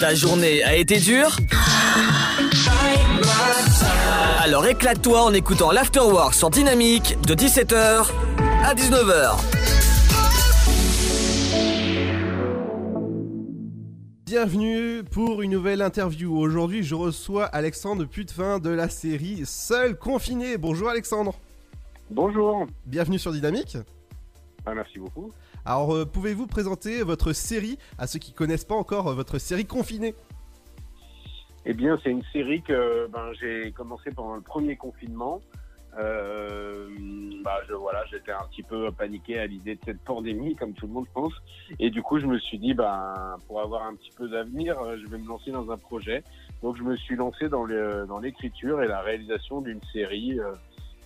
Ta journée a été dure Alors éclate-toi en écoutant l'Afterwork sur Dynamique de 17h à 19h. Bienvenue pour une nouvelle interview. Aujourd'hui, je reçois Alexandre Putefin de la série Seul confiné. Bonjour Alexandre. Bonjour. Bienvenue sur Dynamique. Ah, merci beaucoup. Alors, euh, pouvez-vous présenter votre série à ceux qui connaissent pas encore euh, votre série confinée? Eh bien, c'est une série que ben, j'ai commencé pendant le premier confinement. Euh, bah, je, voilà, j'étais un petit peu paniqué à l'idée de cette pandémie, comme tout le monde pense. Et du coup, je me suis dit, ben, pour avoir un petit peu d'avenir, je vais me lancer dans un projet. Donc, je me suis lancé dans, l'écriture et la réalisation d'une série,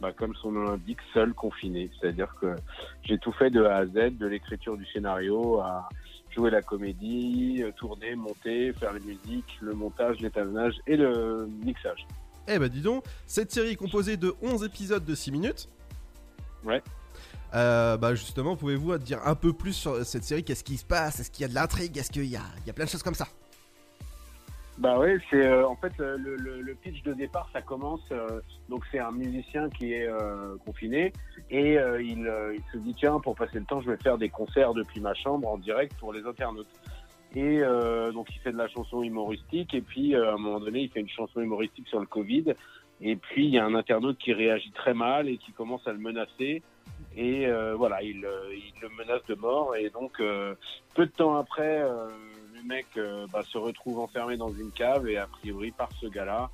bah, comme son nom l'indique, seul confiné. C'est-à-dire que j'ai tout fait de A à Z, de l'écriture du scénario à jouer la comédie, euh, tourner, monter, faire la musique, le montage, l'étalonnage et le mixage. Eh ben dis donc, cette série est composée de 11 épisodes de 6 minutes. Ouais. Euh, bah justement, pouvez-vous dire un peu plus sur cette série? Qu'est-ce qui se passe? Est-ce qu'il y a de l'intrigue? Est-ce qu'il y a, il y a plein de choses comme ça? Bah ouais, c'est euh, en fait le, le- le pitch de départ, ça commence. euh, donc c'est un musicien qui est euh, confiné et euh, il, euh, il se dit tiens pour passer le temps, je vais faire des concerts depuis ma chambre en direct pour les internautes. Et euh, donc il fait de la chanson humoristique et puis à un moment donné il fait une chanson humoristique sur le Covid et puis il y a un internaute qui réagit très mal et qui commence à le menacer et voilà il, il le menace de mort et donc peu de temps après mec euh, bah, se retrouve enfermé dans une cave et a priori par ce gars-là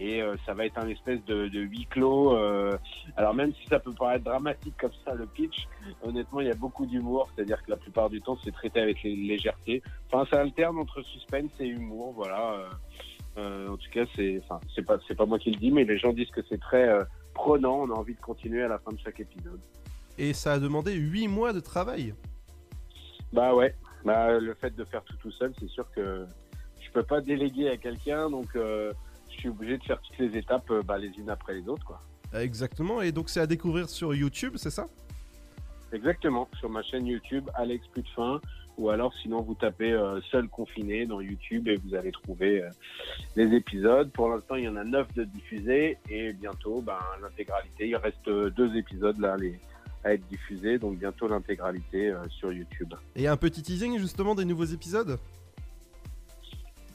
et euh, ça va être un espèce de, de huis clos. euh, alors même si ça peut paraître dramatique comme ça le pitch, honnêtement il y a beaucoup d'humour, c'est-à-dire que la plupart du temps c'est traité avec légèreté. Enfin ça alterne entre suspense et humour, voilà. euh, en tout cas c'est, enfin c'est pas c'est pas moi qui le dis, mais les gens disent que c'est très euh, prenant. On a envie de continuer à la fin de chaque épisode. Et ça a demandé 8 mois de travail. Bah ouais, bah, le fait de faire tout tout seul, c'est sûr que je peux pas déléguer à quelqu'un, donc euh, je suis obligé de faire toutes les étapes euh, bah, les unes après les autres. quoi. Exactement, et donc c'est à découvrir sur YouTube, c'est ça? Exactement, sur ma chaîne YouTube, Alex Putefin, ou alors sinon vous tapez euh, Seul confiné dans YouTube et vous allez trouver les épisodes. Pour l'instant, il y en a neuf de diffusés et bientôt ben, l'intégralité. Il reste deux épisodes là les, à être diffusés, donc bientôt l'intégralité euh, sur YouTube. Et un petit teasing justement des nouveaux épisodes?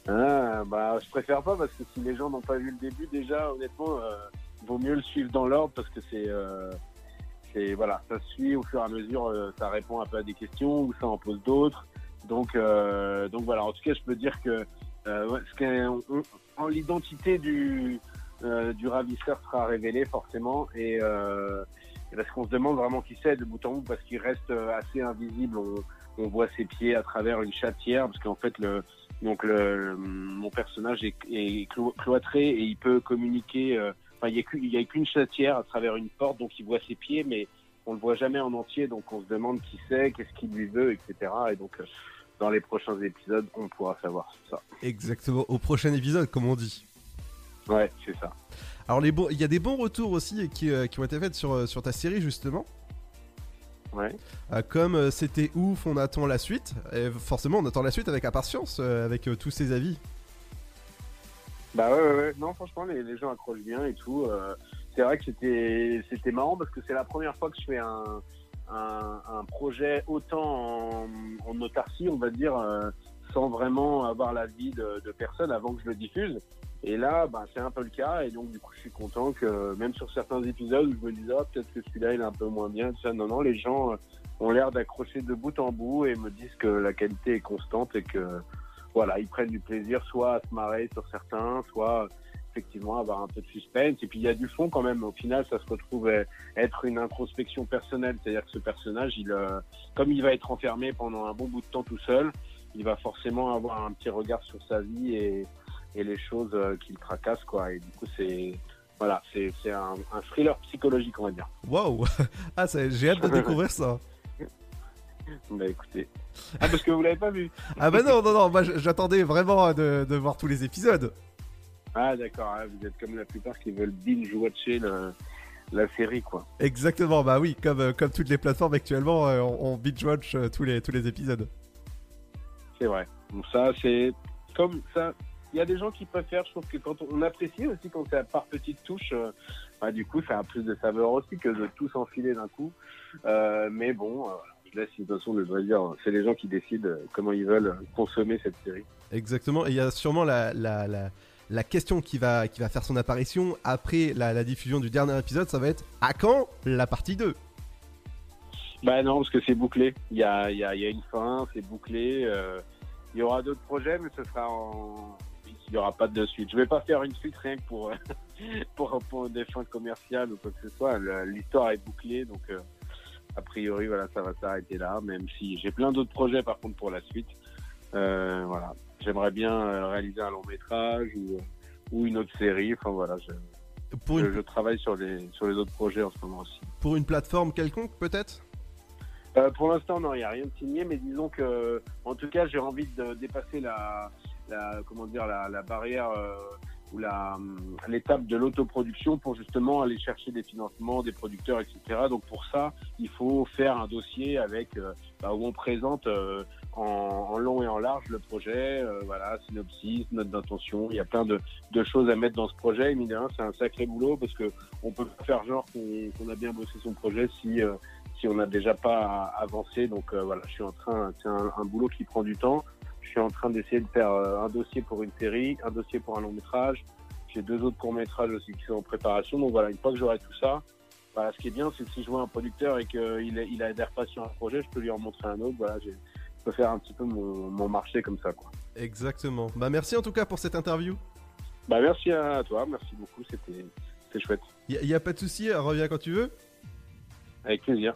Ah, bah, je préfère pas parce que si les gens n'ont pas vu le début, déjà, honnêtement, euh, vaut mieux le suivre dans l'ordre parce que c'est, euh, c'est, voilà, ça suit au fur et à mesure, euh, ça répond un peu à des questions ou ça en pose d'autres. Donc, euh, donc voilà. En tout cas, je peux dire que euh, en l'identité du euh, du ravisseur sera révélée forcément et euh, parce qu'on se demande vraiment qui c'est de bout en bout parce qu'il reste euh, assez invisible. On, on voit ses pieds à travers une chatière parce qu'en fait le donc le, mon personnage est, est clo- cloîtré et il peut communiquer. euh, Enfin, il n'y a qu'une- qu'une chatière à travers une porte, donc il voit ses pieds, mais on le voit jamais en entier. Donc on se demande qui c'est, qu'est-ce qu'il lui veut, etc. Et donc euh, dans les prochains épisodes, on pourra savoir ça. Exactement, au prochain épisode, comme on dit. Ouais, c'est ça. Alors les bons- il y a des bons retours aussi qui, euh, qui ont été faits sur, euh, sur ta série justement. Ouais. Euh, comme euh, c'était ouf, on attend la suite. Et forcément, on attend la suite avec impatience, euh, avec tous ces avis. Bah ouais, ouais, ouais. non, franchement, les, les gens accrochent bien et tout. c'est vrai que c'était c'était marrant parce que c'est la première fois que je fais un, un, un projet autant en, en autarcie, on va dire, sans vraiment avoir l'avis de, de personne avant que je le diffuse. Et là, bah, c'est un peu le cas, et donc du coup, je suis content que même sur certains épisodes je me disais, ah, peut-être que celui-là, il est un peu moins bien, tout ça, non, non, les gens euh, ont l'air d'accrocher de bout en bout et me disent que la qualité est constante et que voilà, ils prennent du plaisir soit à se marrer sur certains, soit effectivement avoir un peu de suspense. Et puis il y a du fond quand même. Au final, ça se retrouve être une introspection personnelle, c'est-à-dire que ce personnage, il, euh, comme il va être enfermé pendant un bon bout de temps tout seul, il va forcément avoir un petit regard sur sa vie et, et les choses euh, qui le tracassent, quoi. Et du coup, c'est voilà, c'est un, un thriller psychologique, on va dire. Waouh Ah, j'ai hâte de découvrir ça. Bah écoutez. Ah, parce que vous l'avez pas vu Ah bah non, non, non, moi j- j'attendais vraiment de, de voir tous les épisodes. Ah, d'accord, ah, vous êtes comme la plupart qui veulent binge-watcher le- la série, quoi. Exactement, bah oui, comme, euh, comme toutes les plateformes actuellement, euh, on, on binge-watch euh, tous, les, tous les épisodes. C'est vrai. Donc ça, c'est comme ça, y a des gens qui préfèrent. Je trouve que quand on, on apprécie aussi quand c'est par petites touches, euh, bah, du coup, ça a plus de saveur aussi que de tout s'enfiler d'un coup. Euh, mais bon, euh, je laisse de toute façon, dois dire, c'est les gens qui décident euh, comment ils veulent consommer cette série. Exactement, et il y a sûrement la, la, la, la question qui va, qui va faire son apparition après la, la diffusion du dernier épisode, ça va être à quand la partie 2 Bah non, parce que c'est bouclé. Il y a, il y, a, il y a une fin, c'est bouclé. euh, il y aura d'autres projets, mais ce sera en. Il n'y aura pas de suite. Je vais pas faire une suite rien que pour, pour, pour des fins commerciales ou quoi que ce soit. L'histoire est bouclée, donc euh, a priori, voilà, ça va s'arrêter là. Même si j'ai plein d'autres projets, par contre, pour la suite. Euh, voilà. J'aimerais bien euh, réaliser un long métrage ou, ou une autre série. Enfin voilà, je, pour je, une, je travaille sur les, sur les autres projets en ce moment aussi. pour une plateforme quelconque peut-être? Euh, pour l'instant, non, il n'y a rien de signé, mais disons que, en tout cas, j'ai envie de dépasser la, la comment dire, la, la barrière euh, ou la hum, l'étape de l'autoproduction pour justement aller chercher des financements, des producteurs, etc. Donc pour ça, il faut faire un dossier avec euh, bah, où on présente euh, en, en long et en large le projet, euh, voilà, synopsis, note d'intention. Il y a plein de, de choses à mettre dans ce projet. Et c'est un sacré boulot parce que on peut faire genre qu'on qu'on a bien bossé son projet si euh, si on n'a déjà pas avancé. Donc euh, voilà, je suis en train, c'est un, un boulot qui prend du temps. Je suis en train d'essayer de faire euh, un dossier pour une série, un dossier pour un long métrage. J'ai deux autres courts métrages aussi qui sont en préparation. Donc voilà, une fois que j'aurai tout ça, voilà, ce qui est bien, c'est que si je vois un producteur et qu'il il adhère pas sur un projet, je peux lui en montrer un autre. Voilà, je peux faire un petit peu mon, mon marché comme ça. Quoi. Exactement. Bah merci en tout cas pour cette interview. Bah merci à toi, merci beaucoup, c'était chouette. Il y, a pas de souci, reviens quand tu veux. Avec plaisir.